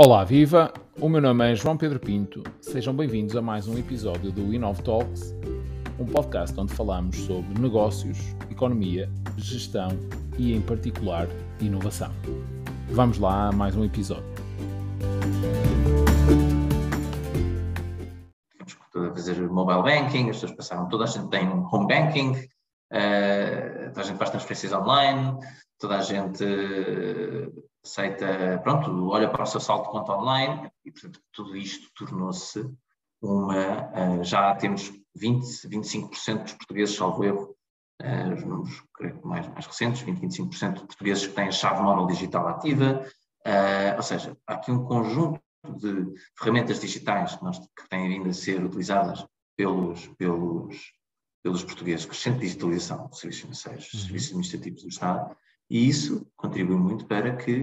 Olá, viva! O meu nome é João Pedro Pinto. Sejam bem-vindos a mais um episódio do Inov Talks, um podcast onde falamos sobre negócios, economia, gestão e, em particular, inovação. Vamos lá a mais um episódio. Vamos fazer mobile banking, as pessoas passaram, toda a gente tem home banking, uh, toda a gente faz transferências online, toda a gente aceita, pronto, olha para o seu saldo de conta online e, portanto, tudo isto tornou-se uma. Uh, já temos 20, 25% dos portugueses, salvo erro, uh, os números creio, mais, mais recentes, 20, 25% de portugueses que têm a chave móvel digital ativa, ou seja, há aqui um conjunto de ferramentas digitais que, nós, que têm vindo a ser utilizadas pelos, pelos, pelos portugueses, crescente digitalização de serviços financeiros, uhum. serviços administrativos do Estado, e isso contribui muito para que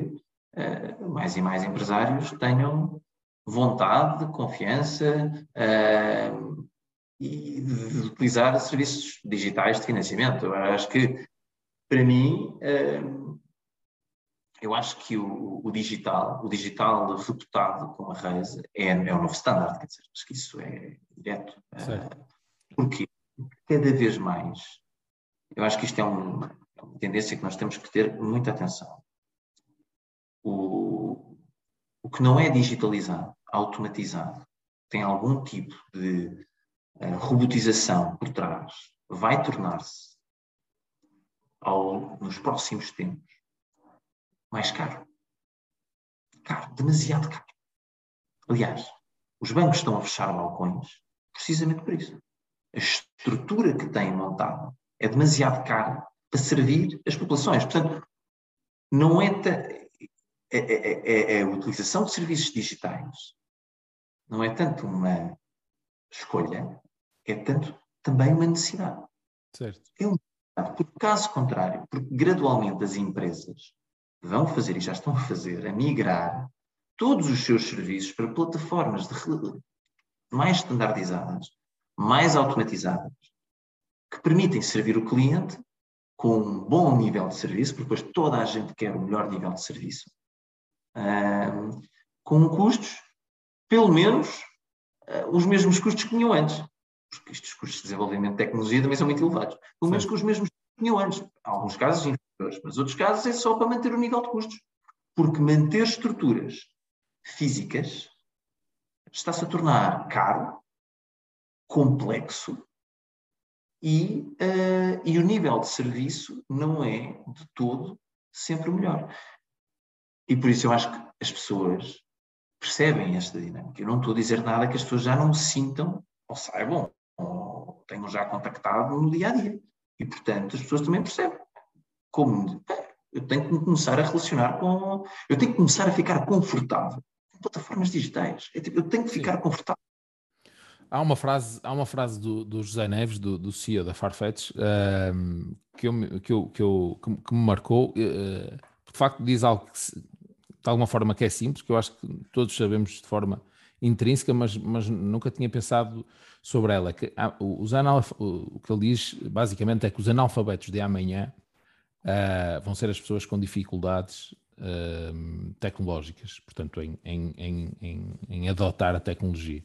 uh, mais e mais empresários tenham vontade, confiança uh, e de utilizar serviços digitais de financiamento. Eu acho que, para mim, uh, eu acho que o, o, digital, o digital reputado como a Reis é, é o novo standard, quer dizer, acho que isso é direto. Uh, porque cada vez mais, eu acho que isto é um, uma tendência que nós temos que ter muita atenção. O, o que não é digitalizado, automatizado, tem algum tipo de uh, robotização por trás, vai tornar-se, nos próximos tempos, mais caro. Caro, demasiado caro. Aliás, os bancos estão a fechar balcões precisamente por isso. A estrutura que têm montada é demasiado cara a servir as populações. Portanto, não é, é, é, é, a utilização de serviços digitais não é tanto uma escolha, é tanto também uma necessidade. Certo. É porque caso contrário, porque gradualmente as empresas vão fazer e já estão a fazer, a migrar todos os seus serviços para plataformas de, mais standardizadas, mais automatizadas, que permitem servir o cliente com um bom nível de serviço, porque depois toda a gente quer o melhor nível de serviço, um, com custos, pelo menos, uh, os mesmos custos que tinham antes. Porque estes custos de desenvolvimento de tecnologia também são muito elevados. Pelo menos com os mesmos que tinham antes. Em alguns casos inferiores, mas outros casos é só para manter o nível de custos. Porque manter estruturas físicas está-se a tornar caro, complexo e, uh, e o nível de serviço não é de todo sempre o melhor. E por isso eu acho que as pessoas percebem esta dinâmica. Eu não estou a dizer nada que as pessoas já não sintam, ou saibam, ou tenham já contactado no dia a dia. E portanto as pessoas também percebem. Como eu tenho que começar a relacionar com. Eu tenho que começar a ficar confortável com plataformas digitais. Eu tenho que ficar confortável Há uma frase, há uma frase do, do José Neves, do, do CEO da Farfetch, uh, que, eu, que, eu, que, eu, que, me marcou. Uh, de facto, diz algo que, de alguma forma, que é simples, que eu acho que todos sabemos de forma intrínseca, mas, mas nunca tinha pensado sobre ela. Que, os analf... O que ele diz, basicamente, é que os analfabetos de amanhã uh, vão ser as pessoas com dificuldades tecnológicas, portanto, em, em, em, em adotar a tecnologia.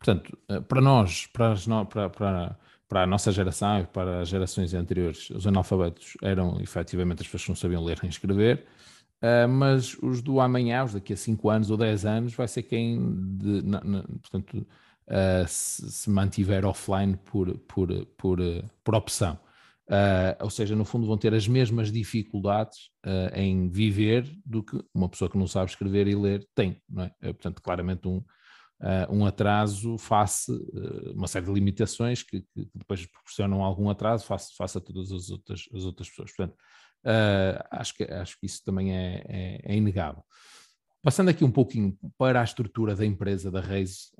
Portanto, eh, para nós, para, as no, para, para, para, a nossa geração e para as gerações anteriores, os analfabetos eram efetivamente as pessoas que não sabiam ler nem escrever, uh, mas os do amanhã, os daqui a 5 anos ou 10 anos, vai ser quem, de, na, na, portanto, uh, se, se, mantiver offline por, por, por, por opção. Ou seja, no fundo vão ter as mesmas dificuldades em viver do que uma pessoa que não sabe escrever e ler tem, é portanto, claramente um, uh, um atraso face uh, uma série de limitações que, que, depois proporcionam algum atraso face, face a todas as outras, as outras pessoas. Portanto, uh, acho, que, acho que isso também é, é, é, inegável. Passando aqui um pouquinho para a estrutura da empresa da Reis,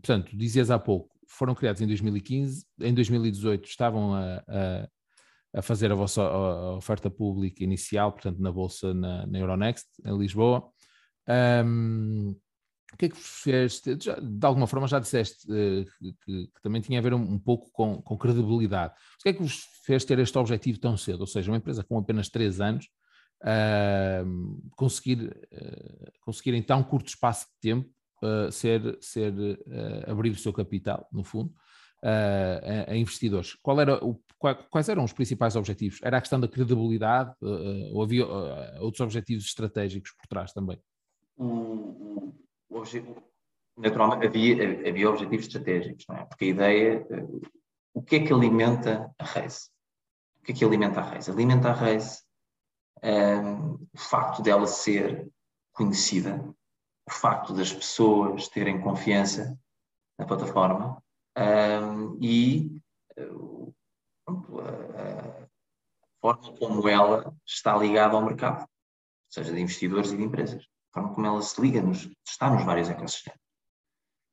portanto, dizias há pouco, foram criados em 2015, em 2018 estavam a, a a fazer a vossa oferta pública inicial, portanto, na Bolsa na, na Euronext, em Lisboa. Um, o que é que fez? De alguma forma já disseste uh, que, que, também tinha a ver um, um pouco com, com, credibilidade. O que é que vos fez ter este objetivo tão cedo? Ou seja, uma empresa com apenas 3 anos, uh, conseguir, uh, conseguir em tão curto espaço de tempo uh, ser, ser abrir o seu capital, no fundo, a, a, investidores. Qual era o, quais eram os principais objetivos? Era a questão da credibilidade ou havia outros objetivos estratégicos por trás também? O objetivo, naturalmente havia, havia objetivos estratégicos, não é? Porque a ideia, o que é que alimenta a Reis? O que é que alimenta a Reis? Alimenta a Reis um, o facto dela ser conhecida, o facto das pessoas terem confiança na plataforma um, e uh, a forma como ela está ligada ao mercado, seja de investidores e de empresas, forma como ela se liga, nos, está nos vários ecossistemas.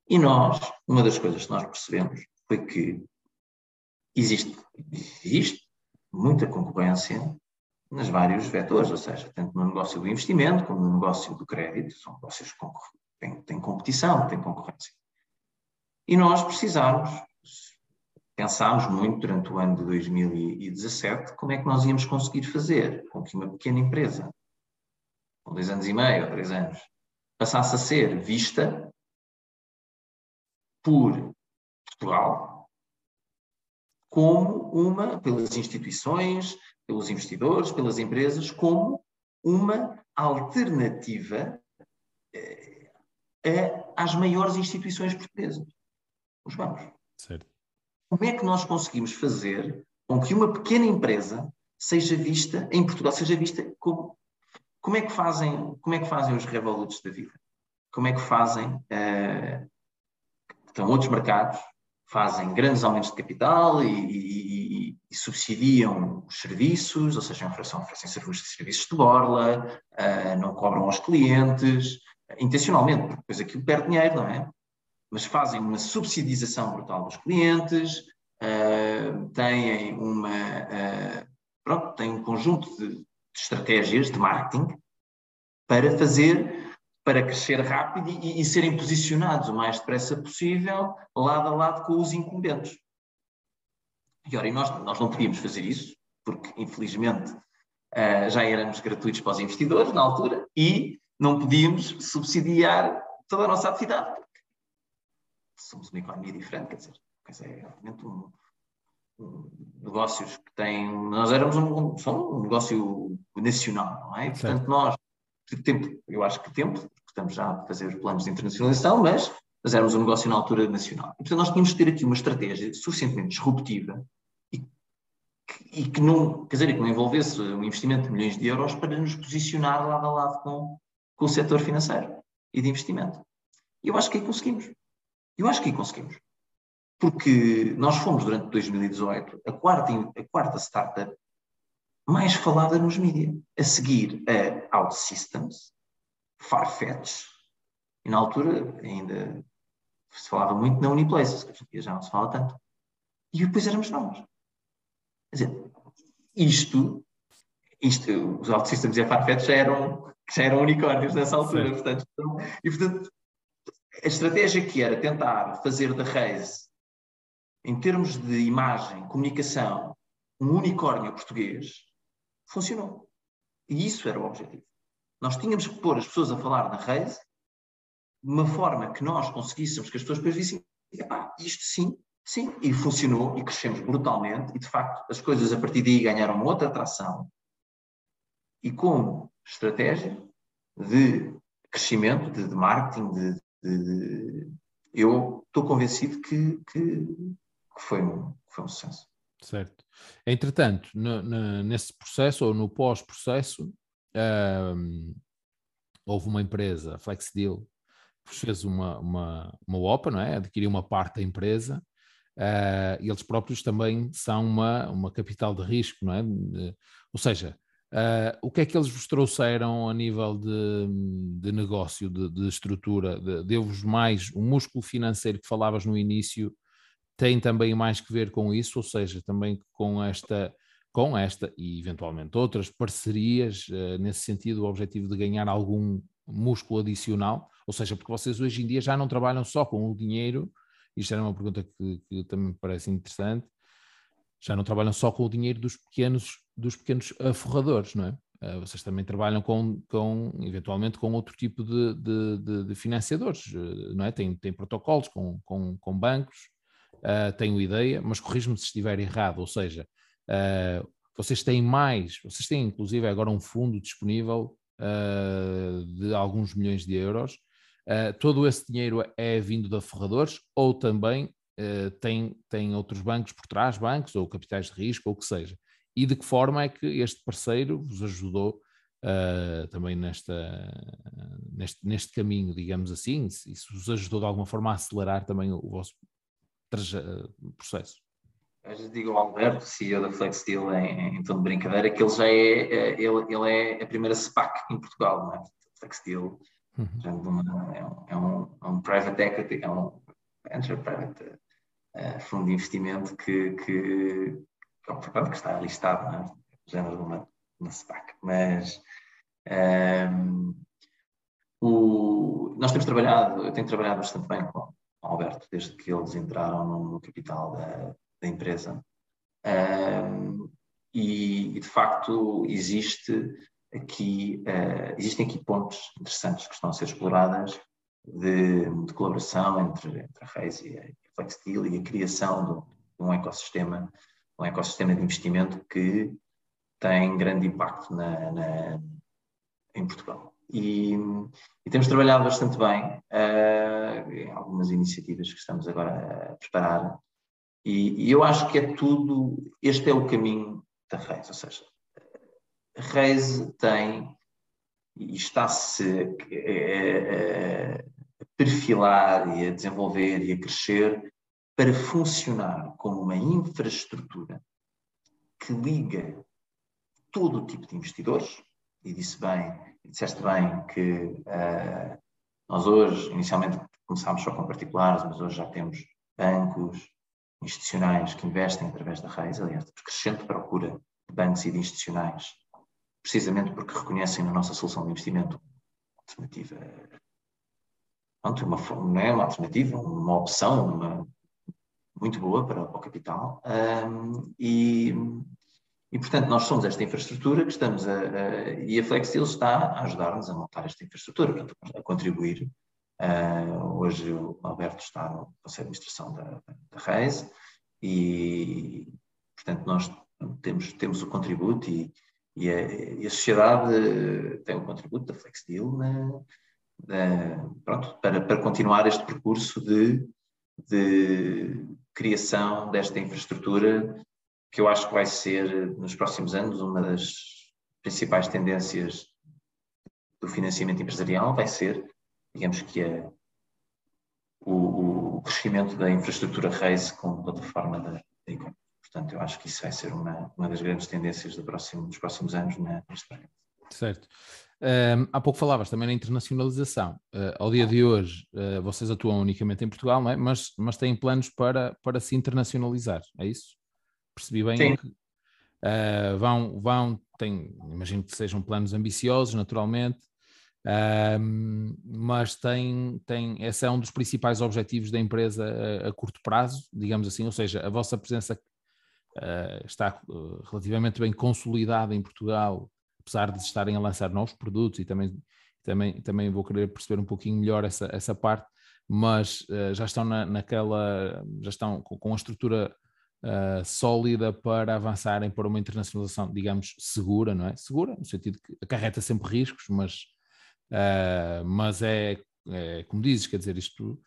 E nós, uma das coisas que nós percebemos foi que existe, existe muita concorrência nos vários vetores, ou seja, tanto no negócio do investimento como no negócio do crédito, são negócios que têm, têm competição, têm concorrência. E nós precisamos, pensámos muito durante o ano de 2017 como é que nós íamos conseguir fazer com que uma pequena empresa, com dois anos e meio ou três anos, passasse a ser vista por Portugal como uma, pelas instituições, pelos investidores, pelas empresas, como uma alternativa eh, às maiores instituições portuguesas, os bancos. Certo. Como é que nós conseguimos fazer com que uma pequena empresa seja vista em Portugal, seja vista como como é que fazem como é que fazem os revolutos da vida? Como é que fazem uh, estão outros mercados fazem grandes aumentos de capital e, e, e subsidiam os serviços, ou seja, oferecem, oferecem serviços, de borla, uh, não cobram aos clientes, uh, intencionalmente, porque depois aquilo perde dinheiro, não é? Mas fazem uma subsidização brutal dos clientes, uh, têm uma. pronto, têm um conjunto de estratégias de marketing para fazer para crescer rápido e, e, serem posicionados o mais depressa possível, lado a lado com os incumbentes. E ora, e nós, nós não podíamos fazer isso, porque infelizmente uh, já éramos gratuitos para os investidores na altura e não podíamos subsidiar toda a nossa atividade, somos uma economia diferente, quer dizer, quer dizer é um, um, negócios que têm. Nós éramos um, um, um negócio nacional, não é? E, portanto, nós tempo, eu acho que tempo, porque estamos já a fazer planos de internacionalização, mas, mas éramos um negócio na altura nacional. E, portanto, nós tínhamos que ter aqui uma estratégia suficientemente disruptiva e que, e que não, quer dizer, que não envolvesse um investimento de milhões de euros para nos posicionar lado a lado com, com o setor financeiro e de investimento. E eu acho que aí conseguimos. Eu acho que aí conseguimos. Porque nós fomos, durante 2018, a quarta, a quarta startup mais falada nos mídias. A seguir a OutSystems, Farfetch, e na altura ainda se falava muito na Uniplaces, que hoje em dia já não se fala tanto. E depois éramos nós. Quer dizer, isto, isto os OutSystems e a Farfetch já eram, já eram unicórnios nessa altura. Portanto, e portanto, a estratégia que era tentar fazer da Reis, em termos de imagem, comunicação, um unicórnio português, funcionou. E isso era o objetivo. Nós tínhamos que pôr as pessoas a falar na rede de uma forma que nós conseguíssemos que as pessoas depois vissem, isto sim, sim, e funcionou e crescemos brutalmente e de facto as coisas a partir daí ganharam outra atração e com estratégia de crescimento, de, de marketing, de, de, eu estou convencido que, que, que, foi um, foi um sucesso. Certo. Entretanto, no, no, nesse processo ou no pós-processo, um, houve uma empresa, FlexDeal, que fez uma, uma, uma OPA, não é? adquiriu uma parte da empresa, uh, e eles próprios também são uma, uma capital de risco, não é? De, ou seja, uh, o que é que eles vos trouxeram a nível de, de negócio, de, de estrutura? De, Deu-vos mais o músculo financeiro que falavas no início, tem também mais que ver com isso, ou seja, também com esta, com esta e eventualmente outras parcerias, uh, nesse sentido, o objetivo de ganhar algum músculo adicional, ou seja, porque vocês hoje em dia já não trabalham só com o dinheiro, isto era uma pergunta que, que também me parece interessante, já não trabalham só com o dinheiro dos pequenos, dos pequenos forradores, não é? uh, vocês também trabalham com, com eventualmente com outro tipo de, de, de, de financiadores, uh, não é? Tem, tem protocolos com, com, com bancos, uh, tenho ideia, mas corrijo-me se estiver errado, ou seja, vocês têm mais, vocês têm inclusive agora um fundo disponível de alguns milhões de euros. todo esse dinheiro é vindo da Ferradores ou também tem, tem outros bancos por trás, bancos ou capitais de risco ou o que seja e de que forma é que este parceiro vos ajudou uh, também nesta, neste, neste caminho, digamos assim, se vos ajudou de alguma forma a acelerar também o, o vosso processo. Às vezes digo ao Alberto, CEO da FlexDeal, em, em tom de brincadeira, que ele já é, é, ele, ele é a primeira SPAC em Portugal, não é? FlexDeal uhum. é, um, é, um, é um private equity, é um venture private uh, fundo de investimento que, que, que, é que está listado, não é? género de uma, uma SPAC. Mas um, ehm, o, nós temos trabalhado, eu tenho trabalhado bastante bem com Alberto desde que eles entraram no, capital da, da empresa. Um, e, e, de facto existe aqui, uh, existem aqui pontos interessantes que estão a ser exploradas de, de colaboração entre, entre a Reis e a FlexSteel e a criação de, de um ecossistema um ecossistema de investimento que tem grande impacto na, na, em Portugal. E, e, temos trabalhado bastante bem uh, em algumas iniciativas que estamos agora a preparar. E, e, eu acho que é tudo, este é o caminho da Reis, ou seja, Reis tem e está-se a, a perfilar e a desenvolver e a crescer para funcionar como uma infraestrutura que liga todo o tipo de investidores, e disse bem, disseste bem que uh, nós hoje, inicialmente começámos só com particulares, mas hoje já temos bancos institucionais que investem através da Reis, aliás, crescente procura de bancos e de institucionais, precisamente porque reconhecem na nossa solução de investimento uma alternativa, uma, não é uma alternativa, uma opção, uma, muito boa para, o capital um, e, e, portanto, nós somos esta infraestrutura que estamos a, a e a FlexDeal está a ajudar-nos a montar esta infraestrutura, portanto, a contribuir. Uh, hoje o Alberto está no Conselho de Administração da, da Reis e, portanto, nós temos, temos o contributo e, e, a, e a sociedade tem o contributo da FlexDeal na, na, pronto, para, para continuar este percurso de, de criação desta infraestrutura, que eu acho que vai ser, nos próximos anos, uma das principais tendências do financiamento empresarial, vai ser, digamos que é o, o crescimento da infraestrutura RAISE como plataforma da, da economia. Portanto, eu acho que isso vai ser uma, uma das grandes tendências do próximo, dos próximos anos na, projeto. Certo. Um, há pouco falavas também na internacionalização. Uh, ao dia de hoje, uh, vocês atuam unicamente em Portugal, é? mas, mas têm planos para, para se internacionalizar, é isso? Percebi bem Sim. que uh, vão, vão tem, imagino que sejam planos ambiciosos, naturalmente, mas tem, tem, esse é um dos principais objetivos da empresa a, a curto prazo, digamos assim, ou seja, a vossa presença está relativamente bem consolidada em Portugal apesar de estarem a lançar novos produtos e também, também, também vou querer perceber um pouquinho melhor essa, essa parte, mas uh, já estão na, naquela, já estão com, com a estrutura uh, sólida para avançarem para uma internacionalização, digamos, segura, não é? Segura, no sentido que acarreta sempre riscos, mas, uh, mas é, é, como dizes, quer dizer, isto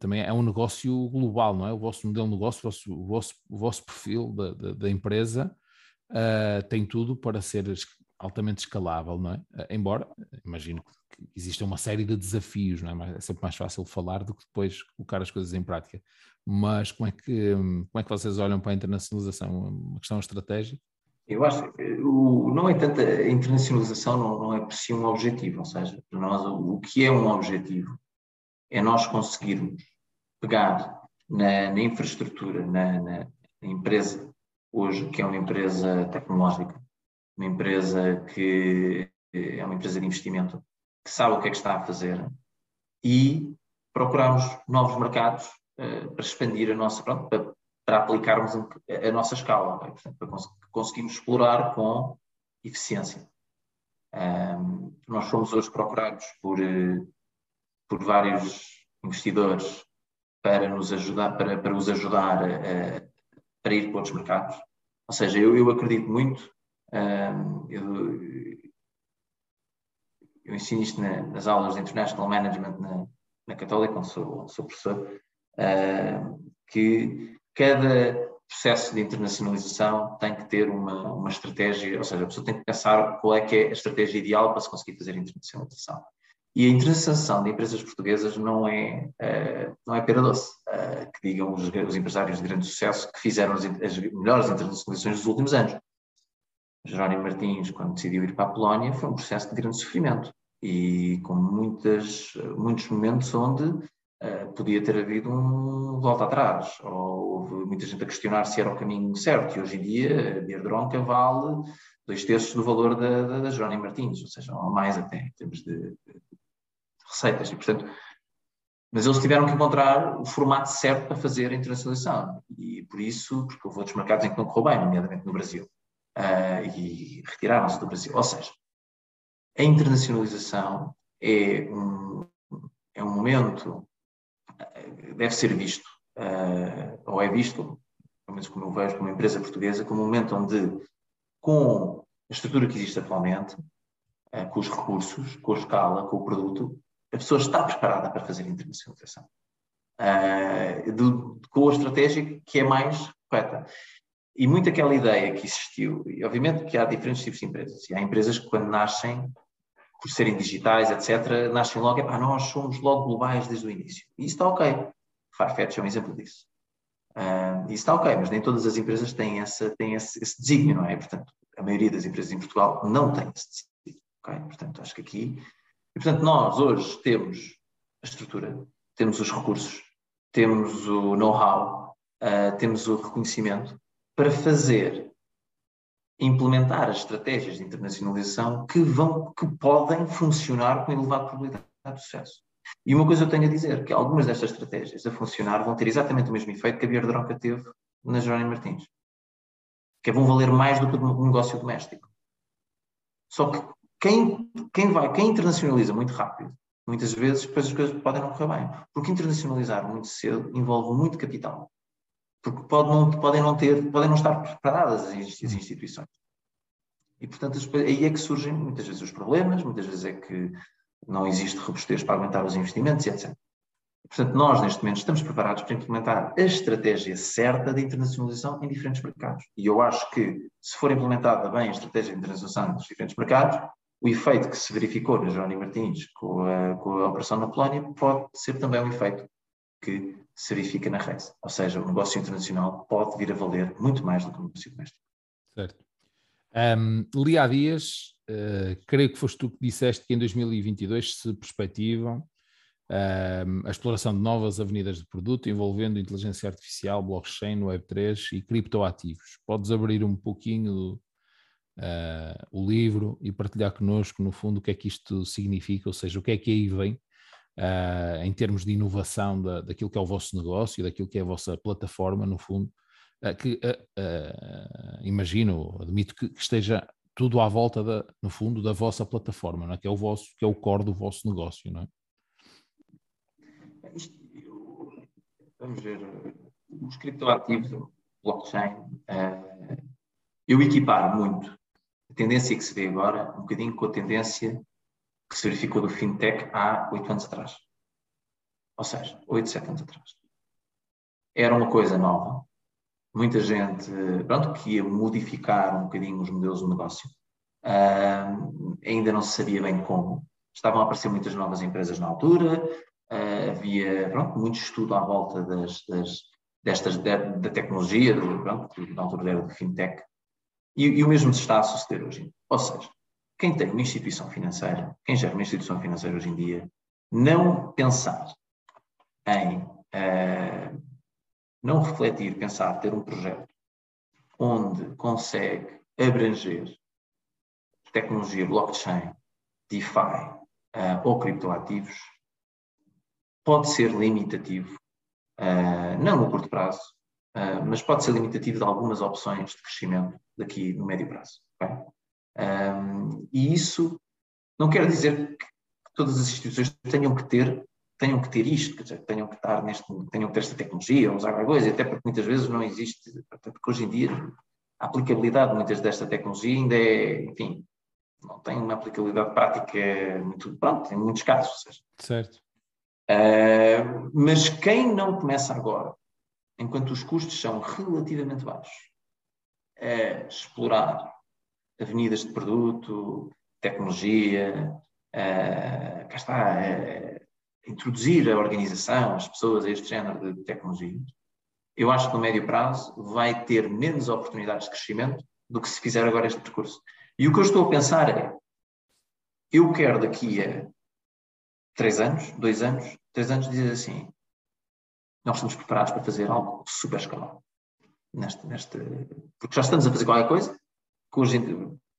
também é um negócio global, não é? O vosso modelo de negócio, o vosso, o vosso, o vosso perfil da, da, da empresa tem tudo para ser altamente escalável, não é? Embora, imagino que exista uma série de desafios, não é? É sempre mais fácil falar do que depois colocar as coisas em prática. Mas como é que, como é que vocês olham para a internacionalização? Uma questão estratégica? Eu acho que o, não é tanto a internacionalização, não, não é por si um objetivo, ou seja, para nós o, que é um objetivo é nós conseguirmos pegar na, na infraestrutura, na, na, empresa hoje, que é uma empresa tecnológica, uma empresa que é uma empresa de investimento que sabe o que é que está a fazer e procurarmos novos mercados uh, para expandir a nossa, pronto, para, para aplicarmos a, nossa escala, okay? Portanto, para cons conseguirmos explorar com eficiência. Um, nós fomos hoje procurados por, por vários investidores para nos ajudar, para, para os ajudar a, para ir para outros mercados. Ou seja, eu, eu acredito muito, um, eu, eu ensino isto na, nas aulas de International Management na, na Católica, onde sou, sou professor, que cada processo de internacionalização tem que ter uma, uma estratégia, ou seja, a pessoa tem que pensar qual é que é a estratégia ideal para se conseguir fazer a internacionalização. E a internacionalização de empresas portuguesas não é, uh, não é pera doce, uh, que digam os, os, empresários de grande sucesso que fizeram as, as melhores internacionalizações dos últimos anos. Jerónimo Martins, quando decidiu ir para a Polónia, foi um processo de grande sofrimento e com muitas, muitos momentos onde uh, podia ter havido um volta atrás, ou houve muita gente a questionar se era o caminho certo, e hoje em dia a Bierdronca vale dois terços do valor da, da, da Jerónimo Martins, ou seja, ou mais até, em termos de, de receitas, e portanto, mas eles tiveram que encontrar o formato certo para fazer a internacionalização, e por isso, porque houve outros mercados em que não correu bem, nomeadamente no Brasil, uh, e retiraram-se do Brasil, ou seja, a internacionalização é um, é um momento, deve ser visto, uh, ou é visto, pelo menos como eu vejo, como empresa portuguesa, como um momento onde, com a estrutura que existe atualmente, uh, com os recursos, com a escala, com o produto, a pessoa está preparada para fazer internacionalização. Uh, com a estratégia que é mais correta. E muito aquela ideia que existiu, e obviamente que há diferentes tipos de empresas, e há empresas que quando nascem por serem digitais, etc., nascem logo, epá, nós somos logo globais desde o início. E isso está ok. Farfetch é um exemplo disso. Uh, isso está ok, mas nem todas as empresas têm, essa, têm esse, esse desígnio, não é? Portanto, a maioria das empresas em Portugal não tem esse desígnio. Okay? Portanto, acho que aqui. E, portanto, nós hoje temos a estrutura, temos os recursos, temos o know-how, uh, temos o reconhecimento para fazer implementar as estratégias de internacionalização que, vão, que podem funcionar com elevada probabilidade de sucesso. E uma coisa eu tenho a dizer, que algumas destas estratégias a funcionar vão ter exatamente o mesmo efeito que a Bierdroca teve na Jerónimo Martins. Que é, vão valer mais do que o negócio doméstico. Só que quem, quem vai, quem internacionaliza muito rápido, muitas vezes depois as coisas podem não correr bem. Porque internacionalizar muito cedo envolve muito capital porque pode não, podem, não ter, podem não estar preparadas as instituições. E, portanto, aí é que surgem muitas vezes os problemas, muitas vezes é que não existe robustez para aumentar os investimentos, etc. Portanto, nós, neste momento, estamos preparados para implementar a estratégia certa de internacionalização em diferentes mercados. E eu acho que, se for implementada bem a estratégia de internacionalização nos diferentes mercados, o efeito que se verificou na Johnny Martins com a, com a operação na Polónia pode ser também um efeito que se verifica na Reis. Ou seja, o negócio internacional pode vir a valer muito mais do que o negócio doméstico. Certo. Um, li há dias, uh, creio que foste tu que disseste que em 2022 se perspectivam a exploração de novas avenidas de produto envolvendo inteligência artificial, blockchain, Web3 e criptoativos. Podes abrir um pouquinho uh, o livro e partilhar connosco, no fundo, o que é que isto significa, ou seja, o que é que aí vem uh, em termos de inovação da, daquilo que é o vosso negócio, daquilo que é a vossa plataforma, no fundo, uh, que uh, imagino, admito que, que, esteja tudo à volta, da, no fundo, da vossa plataforma, não é? que é o vosso, que é o core do vosso negócio, não é? vamos ver, os criptoativos, blockchain, eu equiparo muito a tendência que se vê agora, um bocadinho com a tendência que se verificou do fintech há oito anos atrás. Ou seja, oito, sete anos atrás. Era uma coisa nova. Muita gente, pronto, que ia modificar um bocadinho os modelos do negócio. Uh, ainda não se sabia bem como. Estavam a aparecer muitas novas empresas na altura, uh, havia pronto, muito estudo à volta das, das destas, da, da tecnologia, do, pronto, na altura era do fintech, e, e, o mesmo se está a suceder hoje. Ou seja, quem tem uma instituição financeira, quem gera uma instituição financeira hoje em dia, não pensar em uh, não refletir, pensar, ter um projeto onde consegue abranger tecnologia blockchain, DeFi uh, ou criptoativos, pode ser limitativo, uh, não no curto prazo, mas pode ser limitativo de algumas opções de crescimento daqui no médio prazo. Okay? Um, E isso não quer dizer que todas as instituições tenham que ter tenham que ter isto, quer dizer, tenham que estar neste, tenham que ter esta tecnologia, usar alguma coisa, até porque muitas vezes não existe, porque hoje em dia a aplicabilidade muitas desta tecnologia ainda é, enfim, não tem uma aplicabilidade prática muito, pronto, em muitos casos. Seja. Certo. Uh, mas quem não começa agora, enquanto os custos são relativamente baixos, a explorar avenidas de produto, tecnologia, uh, cá está, uh, introduzir a organização, as pessoas a este género de tecnologias, eu acho que no médio prazo vai ter menos oportunidades de crescimento do que se fizer agora este percurso. E o que eu estou a pensar é, eu quero daqui a três anos, dois anos, três anos dizer assim, nós estamos preparados para fazer algo super escalado. Neste, neste, porque já estamos a fazer qualquer coisa, hoje,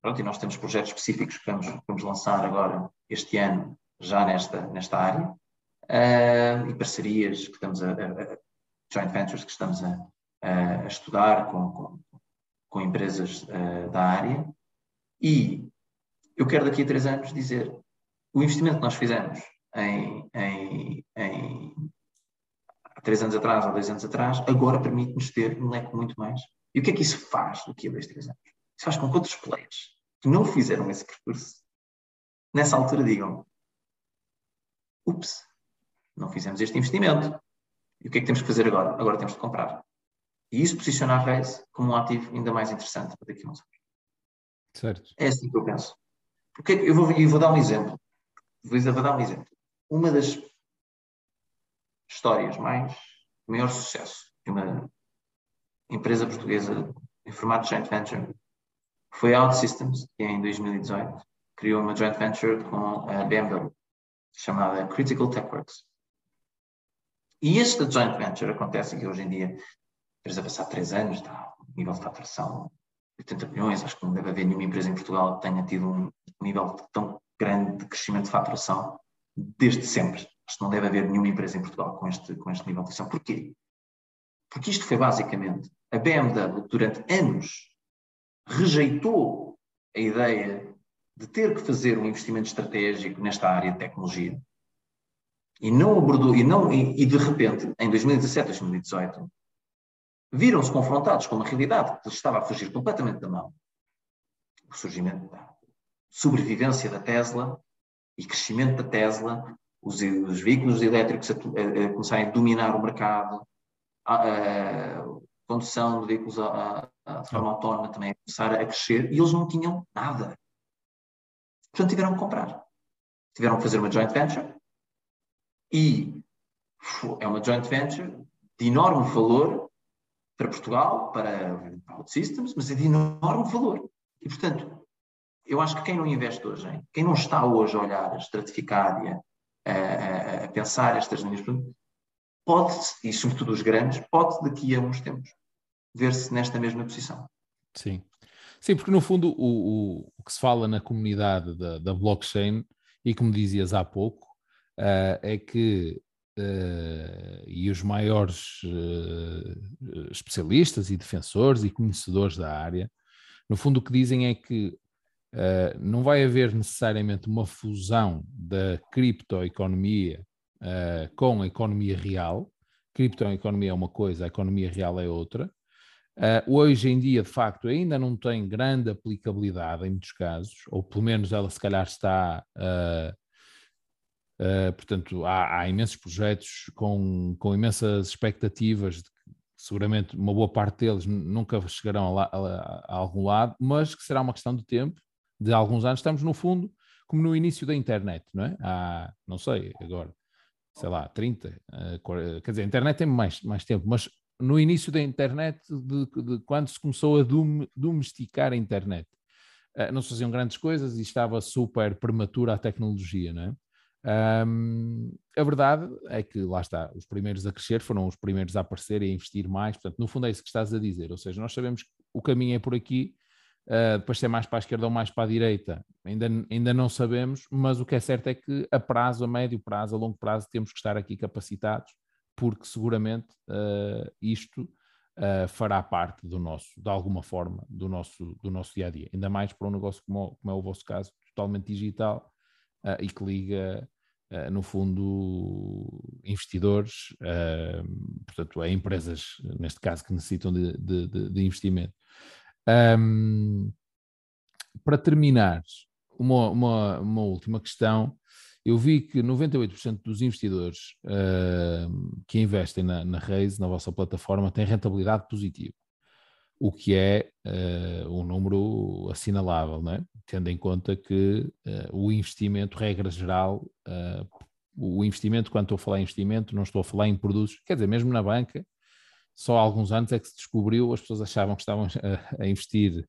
pronto, e nós temos projetos específicos que vamos, vamos lançar agora, este ano, já nesta, nesta área, uh, e parcerias que estamos a, a, joint ventures que estamos a, a estudar com, com, com empresas uh, da área. E eu quero daqui a três anos dizer o investimento que nós fizemos em, em, em há três anos atrás ou dois anos atrás, agora permite-nos ter um leque muito mais. E o que é que isso faz daqui a dois, três anos? Isso faz com que outros players que não fizeram esse percurso, nessa altura digam: ups, não fizemos este investimento. E o que é que temos que fazer agora? Agora temos de comprar. E isso posiciona a Reis como um ativo ainda mais interessante para daqui a uns anos. Certo. É assim que eu penso. Porque eu vou, eu vou dar um exemplo. Vou, vou dar um exemplo. Uma das histórias mais maior sucesso de uma empresa portuguesa em formato de joint venture foi a OutSystems, que em 2018 criou uma joint venture com a BMW chamada Critical TechWorks. E este joint venture acontece aqui hoje em dia, estamos a passar três anos, está, o nível de faturação 80 milhões, acho que não deve haver nenhuma empresa em Portugal que tenha tido um nível tão grande de crescimento de faturação desde sempre. Acho que não deve haver nenhuma empresa em Portugal com este, com este nível de faturação. Porquê? Porque isto foi basicamente a BMW durante anos rejeitou a ideia de ter que fazer um investimento estratégico nesta área de tecnologia e não abordou, e, não, e, e de repente, em 2017, 2018, viram-se confrontados com uma realidade que lhes estava a fugir completamente da mão. O surgimento da sobrevivência da Tesla e crescimento da Tesla, os, os veículos elétricos a, a, a, começarem a dominar o mercado, a, condução de veículos de forma autónoma também a começar a crescer, e eles não tinham nada. Portanto, tiveram que comprar. Tiveram que fazer uma joint venture, e é uma joint venture de enorme valor para Portugal, para OutSystems, mas é de enorme valor. E, portanto, eu acho que quem não investe hoje, hein? quem não está hoje a olhar a estratificária, a, a, a pensar estas linhas, pode, e sobretudo os grandes, pode daqui a uns tempos ver-se nesta mesma posição. Sim. Sim, porque no fundo o, o, o que se fala na comunidade da, da blockchain, e como dizias há pouco, uh, é que uh, e os maiores uh, especialistas e defensores e conhecedores da área, no fundo o que dizem é que não vai haver necessariamente uma fusão da criptoeconomia com a economia real. Criptoeconomia é uma coisa, a economia real é outra. Uh, hoje em dia, de facto, ainda não tem grande aplicabilidade em muitos casos, ou pelo menos ela se calhar está uh, Uh, portanto, há, há, imensos projetos com, com imensas expectativas de que seguramente uma boa parte deles nunca chegarão a, a, a, algum lado, mas que será uma questão de tempo, de alguns anos. Estamos, no fundo, como no início da internet, não é? Há, não sei, agora, sei lá, 30, uh, 40, quer dizer, a internet tem mais, mais tempo, mas no início da internet, de, de quando se começou a domesticar a internet, uh, não se faziam grandes coisas e estava super prematura a tecnologia, não é? Um, a verdade é que lá está, os primeiros a crescer foram os primeiros a aparecer e a investir mais. Portanto, no fundo é isso que estás a dizer. Ou seja, nós sabemos que o caminho é por aqui, uh, depois ser mais para a esquerda ou mais para a direita, ainda, ainda não sabemos, mas o que é certo é que a prazo, a médio prazo, a longo prazo, temos que estar aqui capacitados, porque seguramente uh, isto uh, fará parte do nosso, de alguma forma, do nosso, do nosso dia a dia. Ainda mais para um negócio como, como é o vosso caso, totalmente digital uh, e que liga, no fundo, investidores, portanto, a empresas, neste caso, que necessitam de, de, de investimento. Um, para terminar, uma, uma, uma, última questão. Eu vi que 98% dos investidores que investem na, na Raise, na vossa plataforma, têm rentabilidade positiva o que é uh, um número assinalável, é? tendo em conta que uh, o investimento, regra geral, uh, o investimento, quando estou a falar em investimento, não estou a falar em produtos, quer dizer, mesmo na banca, só há alguns anos é que se descobriu, as pessoas achavam que estavam a, a investir,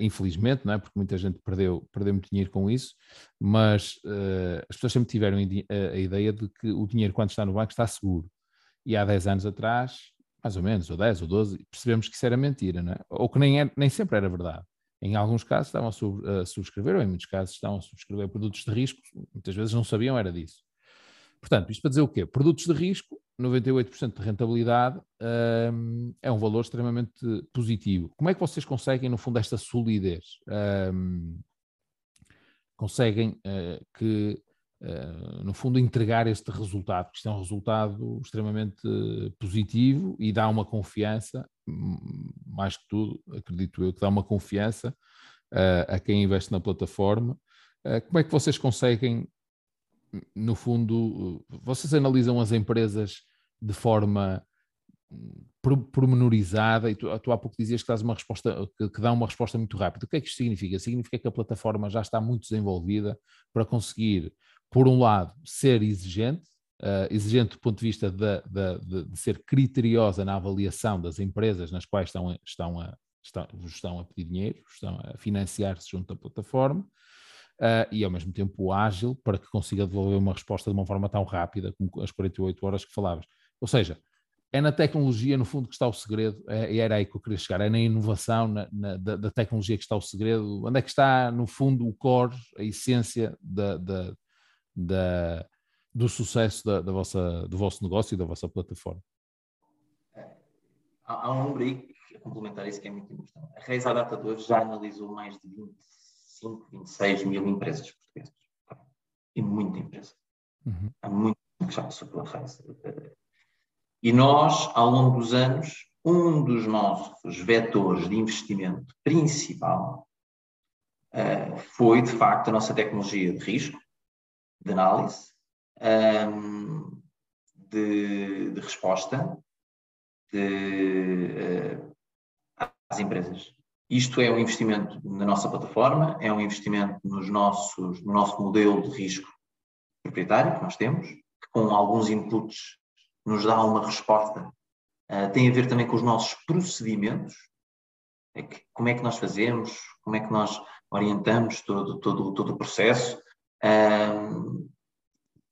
infelizmente, não é? porque muita gente perdeu, perdeu muito dinheiro com isso, mas as pessoas sempre tiveram a, ideia de que o dinheiro, quando está no banco, está seguro. E há 10 anos atrás, mais ou menos, ou 10 ou 12, percebemos que isso era mentira, é? ou que nem, é, nem sempre era verdade. Em alguns casos estavam a subscrever, ou em muitos casos estavam a subscrever produtos de risco, muitas vezes não sabiam era disso. Portanto, isto para dizer o quê? Produtos de risco, 98% de rentabilidade, um, é um valor extremamente positivo. Como é que vocês conseguem, no fundo, esta solidez? Um, conseguem uh, que eh, no fundo, entregar este resultado, que isto é um resultado extremamente positivo e dá uma confiança, hum, mais que tudo, acredito eu, que dá uma confiança uh, a quem investe na plataforma. Uh, como é que vocês conseguem, no fundo, vocês analisam as empresas de forma hum, pormenorizada e tu, tu há pouco dizias que, dás uma resposta, que, que, dá uma resposta muito rápida. O que é que isto significa? Significa que a plataforma já está muito desenvolvida para conseguir por um lado, ser exigente, uh, exigente do ponto de vista de, de, de, de, ser criteriosa na avaliação das empresas nas quais estão, estão, a, estão, estão a pedir dinheiro, estão a financiar-se junto à plataforma, uh, e ao mesmo tempo ágil para que consiga devolver uma resposta de uma forma tão rápida como as 48 horas que falavas. Ou seja, é na tecnologia, no fundo, que está o segredo, é, e era aí que eu queria chegar, é na inovação na, na, da, da, tecnologia que está o segredo, onde é que está, no fundo, o core, a essência da, da, da, do sucesso da, da, vossa, do vosso negócio e da vossa plataforma? Há, um número aí que complementar isso que é muito importante. A Reis, hoje, já analisou mais de 25, 26 mil empresas portuguesas. E muita empresa. Uhum. Há muito que já passou pela Reis. E nós, ao longo dos anos, um dos nossos vetores de investimento principal uh, foi, de facto, a nossa tecnologia de risco, de análise, um, de, de, resposta de, uh, às empresas. Isto é um investimento na nossa plataforma, é um investimento nos nossos, no nosso modelo de risco proprietário que nós temos, que com alguns inputs nos dá uma resposta. Uh, tem a ver também com os nossos procedimentos, é que, como é que nós fazemos, como é que nós orientamos todo, todo, todo o processo, um,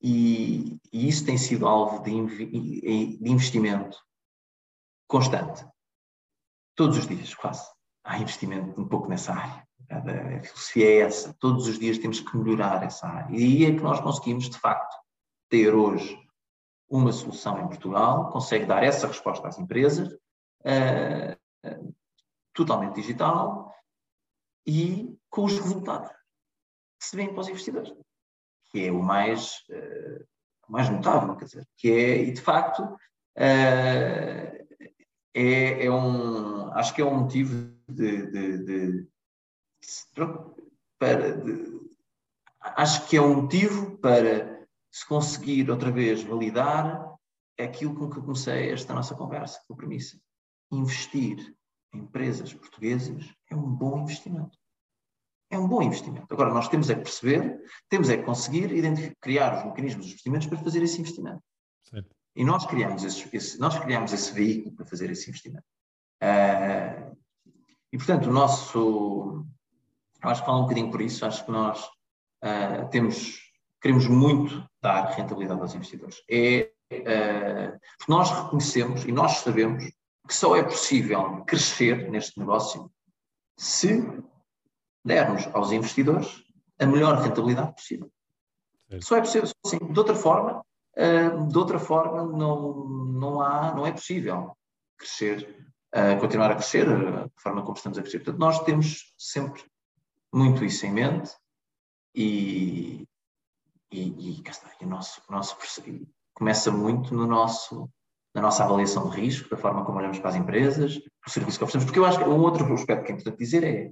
e, e, isso tem sido alvo de, de, investimento constante. Todos os dias, quase. Há investimento um pouco nessa área. A filosofia é essa. Todos os dias temos que melhorar essa área. E aí é que nós conseguimos, de facto, ter hoje uma solução em Portugal, consegue dar essa resposta às empresas, uh, totalmente digital e com os resultados que se vêem para os investidores, que é o mais, uh, mais notável, quer dizer, que é, e de facto, uh, é, é, um, acho que é um motivo de, de, de, para, de, acho que é um motivo para se conseguir outra vez validar aquilo com que comecei esta nossa conversa, com a premissa. Investir em empresas portuguesas é um bom investimento é um bom investimento. Agora, nós temos é que perceber, temos é que conseguir criar os mecanismos dos investimentos para fazer esse investimento. Certo. E nós criamos esse, esse, nós criamos esse veículo para fazer esse investimento. Uh, e, portanto, o nosso. Eu acho que fala um bocadinho por isso, acho que nós uh, temos, queremos muito dar rentabilidade aos investidores. É, uh, nós reconhecemos e nós sabemos que só é possível crescer neste negócio se dermos aos investidores a melhor rentabilidade possível. Certo. Só é possível assim. De outra forma, uh, de outra forma não, não, há, não é possível crescer, uh, continuar a crescer da forma como estamos a crescer. Portanto, nós temos sempre muito isso em mente e, e, e está, o nosso, o nosso começa muito no nosso, na nossa avaliação de risco, da forma como olhamos para as empresas, o serviço que oferecemos, porque eu acho que um outro aspecto que é importante dizer é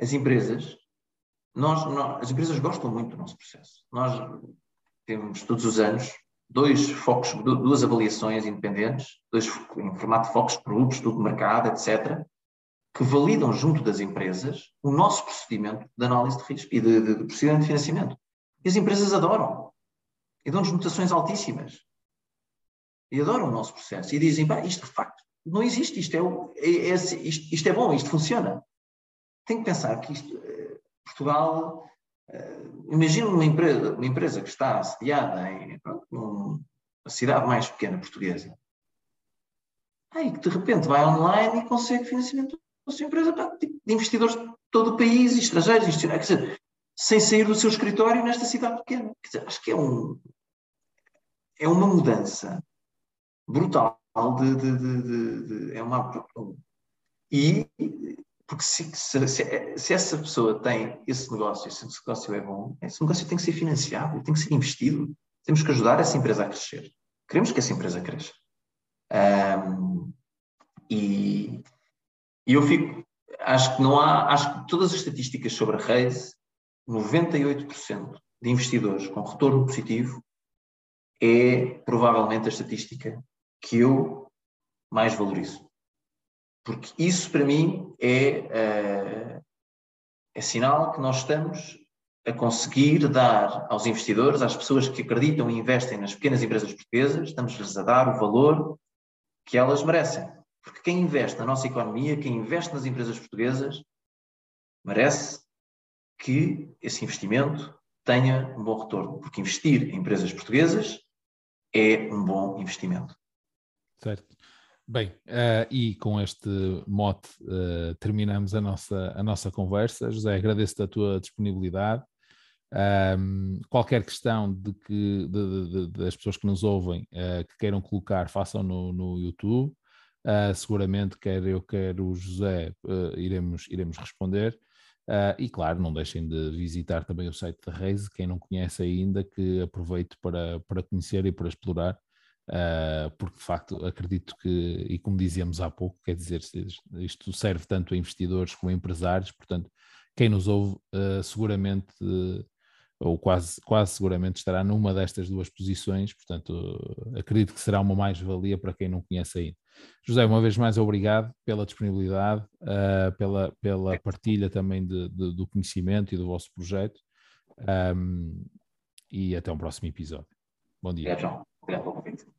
as empresas, nós, nós, as empresas gostam muito do nosso processo. Nós temos todos os anos dois focos, duas avaliações independentes, dois, em formato de focos produtos, estudo de mercado, etc., que validam junto das empresas o nosso procedimento de análise de risco e de, de, de procedimento de financiamento. E as empresas adoram. E dão-nos notações altíssimas. E adoram o nosso processo. E dizem, pá, isto de facto não existe, isto é, é, é, isto, isto, é bom, isto funciona. Tem que pensar que isto, eh, Portugal, imagina uma empresa, uma empresa que está assediada em numa cidade mais pequena portuguesa, aí que de repente vai online e consegue financiamento da sua empresa tipo, de investidores de todo o país, estrangeiros, institucionais, quer dizer, sem sair do seu escritório nesta cidade pequena. Quer dizer, acho que é, um, é uma mudança brutal de, de, de, de é uma e porque se, se, se, essa pessoa tem esse negócio, se esse negócio é bom, esse negócio tem que ser financiado, tem que ser investido. Temos que ajudar essa empresa a crescer. Queremos que essa empresa cresça. Um, e, e, eu fico, acho que não há, acho que todas as estatísticas sobre a Raise, 98% de investidores com retorno positivo é provavelmente a estatística que eu mais valorizo. Porque isso, para mim, é, é, é sinal que nós estamos a conseguir dar aos investidores, às pessoas que acreditam e investem nas pequenas empresas portuguesas, estamos-lhes a dar o valor que elas merecem. Porque quem investe na nossa economia, quem investe nas empresas portuguesas, merece que esse investimento tenha um bom retorno. Porque investir em empresas portuguesas é um bom investimento. Certo. Bem, uh, e com este mote uh, terminamos a nossa, a nossa conversa. José, agradeço-te a tua disponibilidade. Um, qualquer questão de que, de, de, de, das pessoas que nos ouvem uh, que queiram colocar, façam no, no YouTube. seguramente, quer eu, quer o José, iremos, iremos responder. e claro, não deixem de visitar também o site da Reise, quem não conhece ainda, que aproveite para, para conhecer e para explorar Uh, porque de facto acredito que, e como dizíamos há pouco, quer dizer, isto serve tanto a investidores como a empresários, portanto, quem nos ouve uh, seguramente, uh, ou quase, quase seguramente estará numa destas duas posições, portanto, acredito que será uma mais-valia para quem não conhece ainda. José, uma vez mais, obrigado pela disponibilidade, pela, pela partilha também de, de, do conhecimento e do vosso projeto, um, e até um próximo episódio. Bom dia. É, João. Obrigado pelo convite.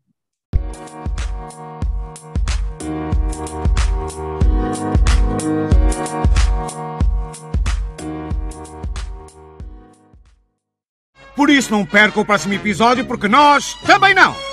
Por isso não perca o próximo episódio, porque nós também não!